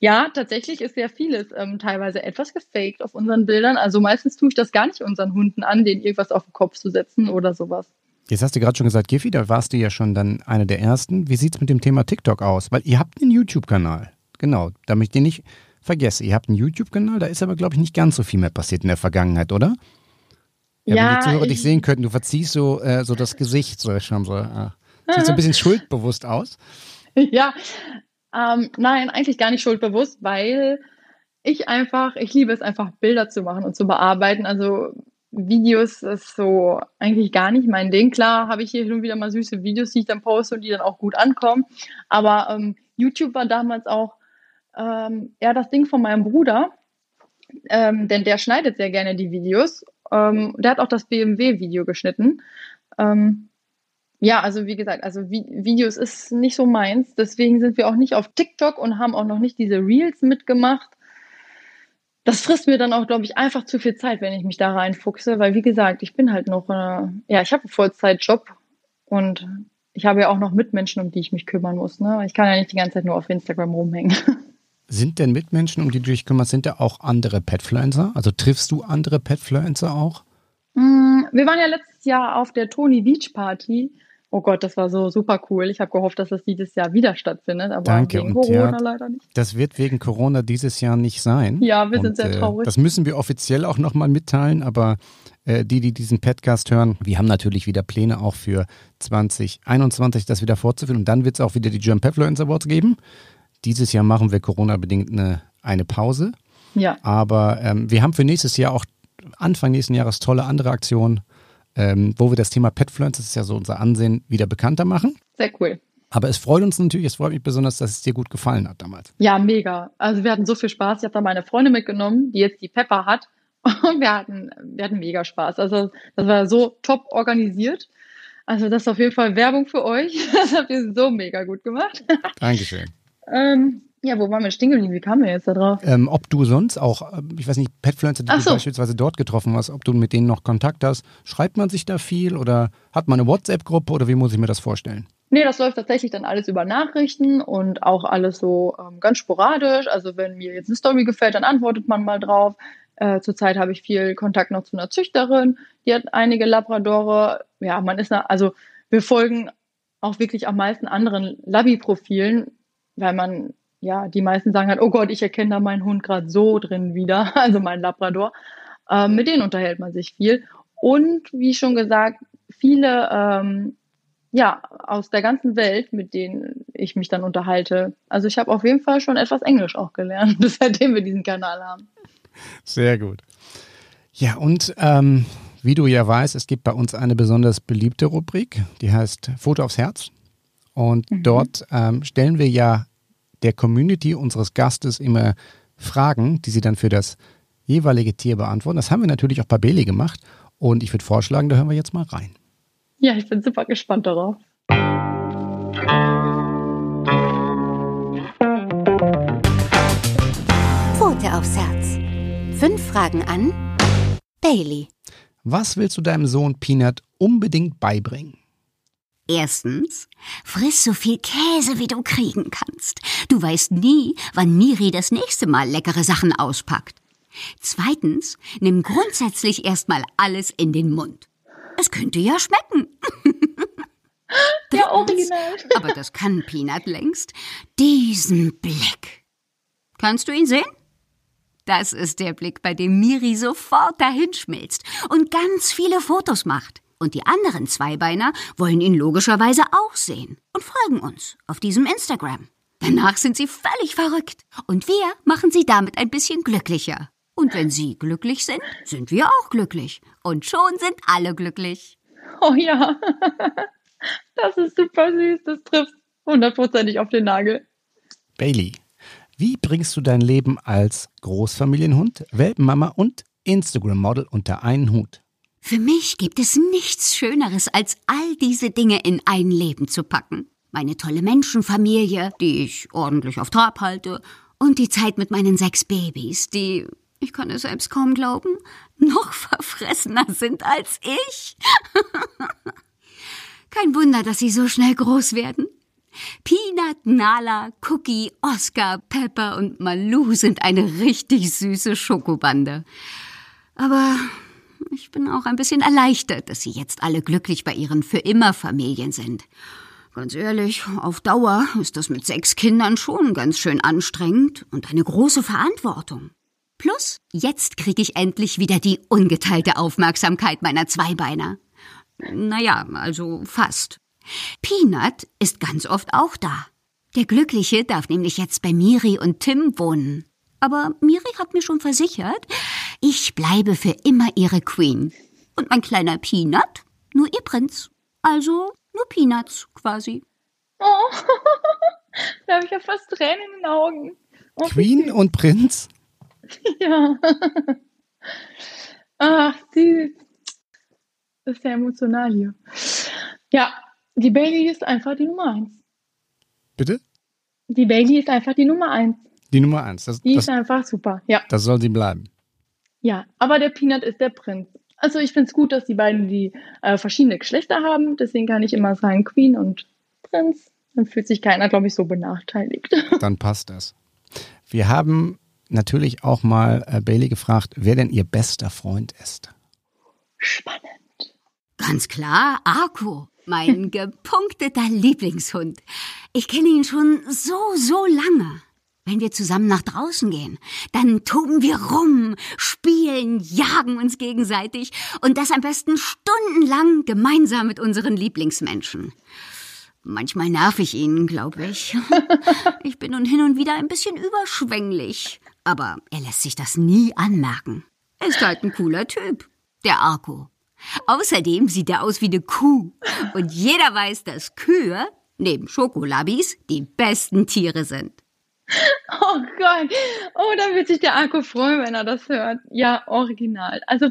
[SPEAKER 4] ja, tatsächlich ist ja vieles ähm, teilweise etwas gefaked auf unseren Bildern. Also meistens tue ich das gar nicht unseren Hunden an, denen irgendwas auf den Kopf zu setzen oder sowas.
[SPEAKER 3] Jetzt hast du gerade schon gesagt, Giffy, da warst du ja schon dann eine der ersten. Wie sieht es mit dem Thema TikTok aus? Weil ihr habt einen YouTube-Kanal. Genau, damit ich den nicht vergesse. Ihr habt einen YouTube-Kanal, da ist aber, glaube ich, nicht ganz so viel mehr passiert in der Vergangenheit, oder? Ja, ja wenn die Zuhörer dich sehen könnten, du verziehst so, äh, so das Gesicht, so schon so. Äh, sieht so ein bisschen schuldbewusst aus.
[SPEAKER 4] Ja, ähm, nein, eigentlich gar nicht schuldbewusst, weil ich einfach, ich liebe es einfach, Bilder zu machen und zu bearbeiten. Also Videos ist so eigentlich gar nicht mein Ding. Klar habe ich hier hin und wieder mal süße Videos, die ich dann poste und die dann auch gut ankommen. Aber ähm, YouTube war damals auch ähm, eher das Ding von meinem Bruder, ähm, denn der schneidet sehr gerne die Videos. Ähm, der hat auch das BMW-Video geschnitten. Ähm, ja, also wie gesagt, also Vi Videos ist nicht so meins. Deswegen sind wir auch nicht auf TikTok und haben auch noch nicht diese Reels mitgemacht das frisst mir dann auch, glaube ich, einfach zu viel Zeit, wenn ich mich da reinfuchse, weil wie gesagt, ich bin halt noch, äh, ja, ich habe einen Vollzeitjob und ich habe ja auch noch Mitmenschen, um die ich mich kümmern muss. Ne? Ich kann ja nicht die ganze Zeit nur auf Instagram rumhängen.
[SPEAKER 3] Sind denn Mitmenschen, um die du dich kümmerst, sind da auch andere Petfluencer? Also triffst du andere Petfluencer auch?
[SPEAKER 4] Mm, wir waren ja letztes Jahr auf der Tony Beach Party Oh Gott, das war so super cool. Ich habe gehofft, dass das dieses Jahr wieder stattfindet, aber
[SPEAKER 3] Danke.
[SPEAKER 4] wegen
[SPEAKER 3] und Corona ja, leider nicht. Das wird wegen Corona dieses Jahr nicht sein.
[SPEAKER 4] Ja, wir und, sind sehr äh, traurig.
[SPEAKER 3] Äh, das müssen wir offiziell auch nochmal mitteilen, aber äh, die, die diesen Podcast hören, wir haben natürlich wieder Pläne auch für 2021, das wieder fortzuführen. Und dann wird es auch wieder die German Petfluence Awards geben. Dieses Jahr machen wir Corona-bedingt eine, eine Pause.
[SPEAKER 4] Ja.
[SPEAKER 3] Aber ähm, wir haben für nächstes Jahr auch Anfang nächsten Jahres tolle andere Aktionen ähm, wo wir das Thema Petfluence, das ist ja so unser Ansehen, wieder bekannter machen.
[SPEAKER 4] Sehr cool.
[SPEAKER 3] Aber es freut uns natürlich, es freut mich besonders, dass es dir gut gefallen hat damals.
[SPEAKER 4] Ja, mega. Also wir hatten so viel Spaß. Ich habe da meine Freundin mitgenommen, die jetzt die Pepper hat. Und wir hatten, wir hatten mega Spaß. Also das war so top organisiert. Also das ist auf jeden Fall Werbung für euch. Das habt ihr so mega gut gemacht.
[SPEAKER 3] Dankeschön.
[SPEAKER 4] Ähm, ja, wo waren wir stehen geblieben? Wie kamen wir jetzt da drauf?
[SPEAKER 3] Ähm, ob du sonst auch, äh, ich weiß nicht, Petfluencer, die so. du beispielsweise dort getroffen hast, ob du mit denen noch Kontakt hast, schreibt man sich da viel oder hat man eine WhatsApp-Gruppe oder wie muss ich mir das vorstellen?
[SPEAKER 4] Nee, das läuft tatsächlich dann alles über Nachrichten und auch alles so ähm, ganz sporadisch. Also wenn mir jetzt eine Story gefällt, dann antwortet man mal drauf. Äh, zurzeit habe ich viel Kontakt noch zu einer Züchterin, die hat einige Labradore. Ja, man ist, na, also wir folgen auch wirklich am meisten anderen Labby-Profilen, weil man ja, die meisten sagen halt, oh Gott, ich erkenne da meinen Hund gerade so drin wieder, also mein Labrador. Ähm, mit denen unterhält man sich viel. Und wie schon gesagt, viele ähm, ja, aus der ganzen Welt, mit denen ich mich dann unterhalte. Also ich habe auf jeden Fall schon etwas Englisch auch gelernt, seitdem wir diesen Kanal haben.
[SPEAKER 3] Sehr gut. Ja, und ähm, wie du ja weißt, es gibt bei uns eine besonders beliebte Rubrik, die heißt Foto aufs Herz. Und mhm. dort ähm, stellen wir ja der Community unseres Gastes immer Fragen, die sie dann für das jeweilige Tier beantworten. Das haben wir natürlich auch bei Bailey gemacht. Und ich würde vorschlagen, da hören wir jetzt mal rein.
[SPEAKER 4] Ja, ich bin super gespannt darauf.
[SPEAKER 5] Pfote aufs Herz. Fünf Fragen an Bailey.
[SPEAKER 3] Was willst du deinem Sohn Peanut unbedingt beibringen?
[SPEAKER 2] Erstens, friss so viel Käse, wie du kriegen kannst. Du weißt nie, wann Miri das nächste Mal leckere Sachen auspackt. Zweitens, nimm grundsätzlich erstmal alles in den Mund. Es könnte ja schmecken.
[SPEAKER 4] ja, original.
[SPEAKER 2] aber das kann Peanut längst. Diesen Blick. Kannst du ihn sehen? Das ist der Blick, bei dem Miri sofort dahinschmilzt und ganz viele Fotos macht. Und die anderen Zweibeiner wollen ihn logischerweise auch sehen und folgen uns auf diesem Instagram. Danach sind sie völlig verrückt. Und wir machen sie damit ein bisschen glücklicher. Und wenn sie glücklich sind, sind wir auch glücklich. Und schon sind alle glücklich.
[SPEAKER 4] Oh ja, das ist super süß. Das trifft hundertprozentig auf den Nagel.
[SPEAKER 3] Bailey, wie bringst du dein Leben als Großfamilienhund, Welpenmama und Instagram-Model unter einen Hut?
[SPEAKER 2] Für mich gibt es nichts Schöneres, als all diese Dinge in ein Leben zu packen. Meine tolle Menschenfamilie, die ich ordentlich auf Trab halte, und die Zeit mit meinen sechs Babys, die, ich kann es selbst kaum glauben, noch verfressener sind als ich. Kein Wunder, dass sie so schnell groß werden. Peanut, Nala, Cookie, Oscar, Pepper und Malu sind eine richtig süße Schokobande. Aber ich bin auch ein bisschen erleichtert, dass sie jetzt alle glücklich bei ihren für immer Familien sind. Ganz ehrlich, auf Dauer ist das mit sechs Kindern schon ganz schön anstrengend und eine große Verantwortung. Plus, jetzt kriege ich endlich wieder die ungeteilte Aufmerksamkeit meiner Zweibeiner. Naja, also fast. Peanut ist ganz oft auch da. Der Glückliche darf nämlich jetzt bei Miri und Tim wohnen. Aber Miri hat mir schon versichert, ich bleibe für immer ihre Queen. Und mein kleiner Peanut, nur ihr Prinz. Also nur Peanuts quasi.
[SPEAKER 4] Oh, da habe ich ja fast Tränen in den Augen.
[SPEAKER 3] Oh, Queen und Prinz?
[SPEAKER 4] Ja. Ach, süß. Das ist ja emotional hier. Ja, die Bailey ist einfach die Nummer eins.
[SPEAKER 3] Bitte?
[SPEAKER 4] Die Bailey ist einfach die Nummer eins.
[SPEAKER 3] Die Nummer eins. Das,
[SPEAKER 4] die
[SPEAKER 3] das,
[SPEAKER 4] ist einfach super, ja.
[SPEAKER 3] Das soll sie bleiben.
[SPEAKER 4] Ja, aber der Peanut ist der Prinz. Also ich finde es gut, dass die beiden die äh, verschiedene Geschlechter haben. Deswegen kann ich immer sagen Queen und Prinz. Dann fühlt sich keiner, glaube ich, so benachteiligt.
[SPEAKER 3] Dann passt das. Wir haben natürlich auch mal äh, Bailey gefragt, wer denn ihr bester Freund ist.
[SPEAKER 4] Spannend.
[SPEAKER 2] Ganz klar, Arco, mein gepunkteter Lieblingshund. Ich kenne ihn schon so, so lange. Wenn wir zusammen nach draußen gehen, dann toben wir rum, spielen, jagen uns gegenseitig und das am besten stundenlang gemeinsam mit unseren Lieblingsmenschen. Manchmal nerv ich ihn, glaube ich. Ich bin nun hin und wieder ein bisschen überschwänglich, aber er lässt sich das nie anmerken. Er ist halt ein cooler Typ, der Arco. Außerdem sieht er aus wie eine Kuh und jeder weiß, dass Kühe neben Schokolabis die besten Tiere sind.
[SPEAKER 4] Oh Gott. Oh, da wird sich der Akku freuen, wenn er das hört. Ja, original. Also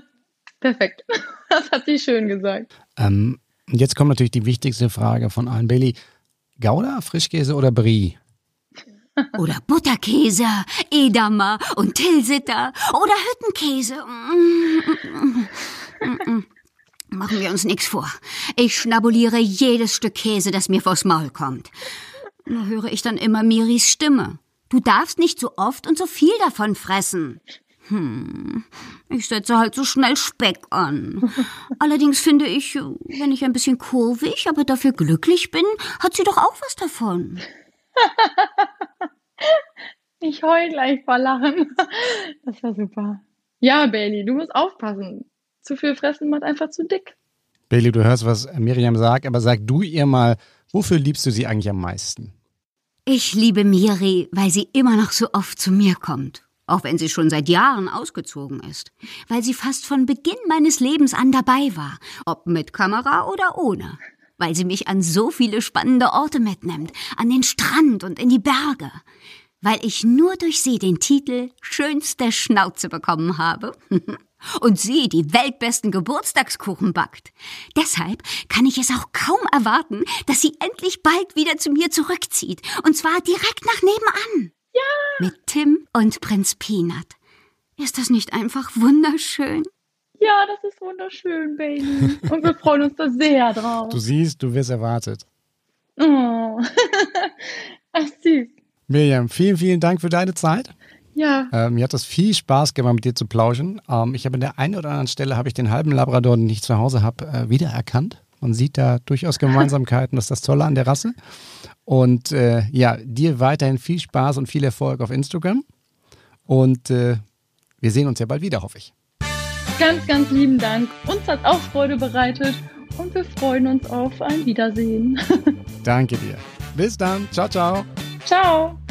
[SPEAKER 4] perfekt. Das hat sie schön gesagt.
[SPEAKER 3] Ähm, jetzt kommt natürlich die wichtigste Frage von allen. Bailey, Gouda, Frischkäse oder Brie?
[SPEAKER 2] Oder Butterkäse, Edamer und Tilsiter oder Hüttenkäse. Machen wir uns nichts vor. Ich schnabuliere jedes Stück Käse, das mir vors Maul kommt. Nur höre ich dann immer Miris Stimme. Du darfst nicht so oft und so viel davon fressen. Hm, ich setze halt so schnell Speck an. Allerdings finde ich, wenn ich ein bisschen kurvig, aber dafür glücklich bin, hat sie doch auch was davon.
[SPEAKER 4] ich heul gleich vor Lachen. Das war super. Ja, Bailey, du musst aufpassen. Zu viel fressen macht einfach zu dick.
[SPEAKER 3] Bailey, du hörst, was Miriam sagt, aber sag du ihr mal, wofür liebst du sie eigentlich am meisten?
[SPEAKER 2] Ich liebe Miri, weil sie immer noch so oft zu mir kommt. Auch wenn sie schon seit Jahren ausgezogen ist. Weil sie fast von Beginn meines Lebens an dabei war. Ob mit Kamera oder ohne. weil sie mich an so viele spannende Orte mitnimmt, an den Strand und in die Berge, weil ich nur durch sie den Titel Schönste Schnauze bekommen habe. Und sie die weltbesten Geburtstagskuchen backt. Deshalb kann ich es auch kaum erwarten, dass sie endlich bald wieder zu mir zurückzieht. Und zwar direkt nach nebenan.
[SPEAKER 4] Ja.
[SPEAKER 2] Mit Tim und Prinz Peanut. Ist das nicht einfach wunderschön?
[SPEAKER 4] Ja, das ist wunderschön, Baby. Und wir freuen uns da sehr drauf.
[SPEAKER 3] Du siehst, du wirst erwartet.
[SPEAKER 4] Oh. Ach, süß.
[SPEAKER 3] Miriam, vielen, vielen Dank für deine Zeit.
[SPEAKER 4] Ja.
[SPEAKER 3] Äh, mir hat das viel Spaß gemacht, mit dir zu plauschen. Ähm, ich habe an der einen oder anderen Stelle habe ich den halben Labrador, den ich zu Hause habe, äh, wiedererkannt. Man sieht da durchaus Gemeinsamkeiten. Das ist das Tolle an der Rasse. Und äh, ja, dir weiterhin viel Spaß und viel Erfolg auf Instagram. Und äh, wir sehen uns ja bald wieder, hoffe ich.
[SPEAKER 4] Ganz, ganz lieben Dank. Uns hat auch Freude bereitet und wir freuen uns auf ein Wiedersehen.
[SPEAKER 3] Danke dir. Bis dann. Ciao, ciao.
[SPEAKER 4] Ciao.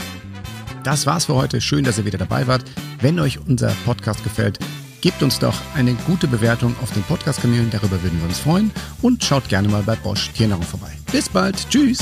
[SPEAKER 3] Das war's für heute. Schön, dass ihr wieder dabei wart. Wenn euch unser Podcast gefällt, gebt uns doch eine gute Bewertung auf den Podcast-Kanälen. Darüber würden wir uns freuen. Und schaut gerne mal bei Bosch Tiernahrung vorbei. Bis bald. Tschüss.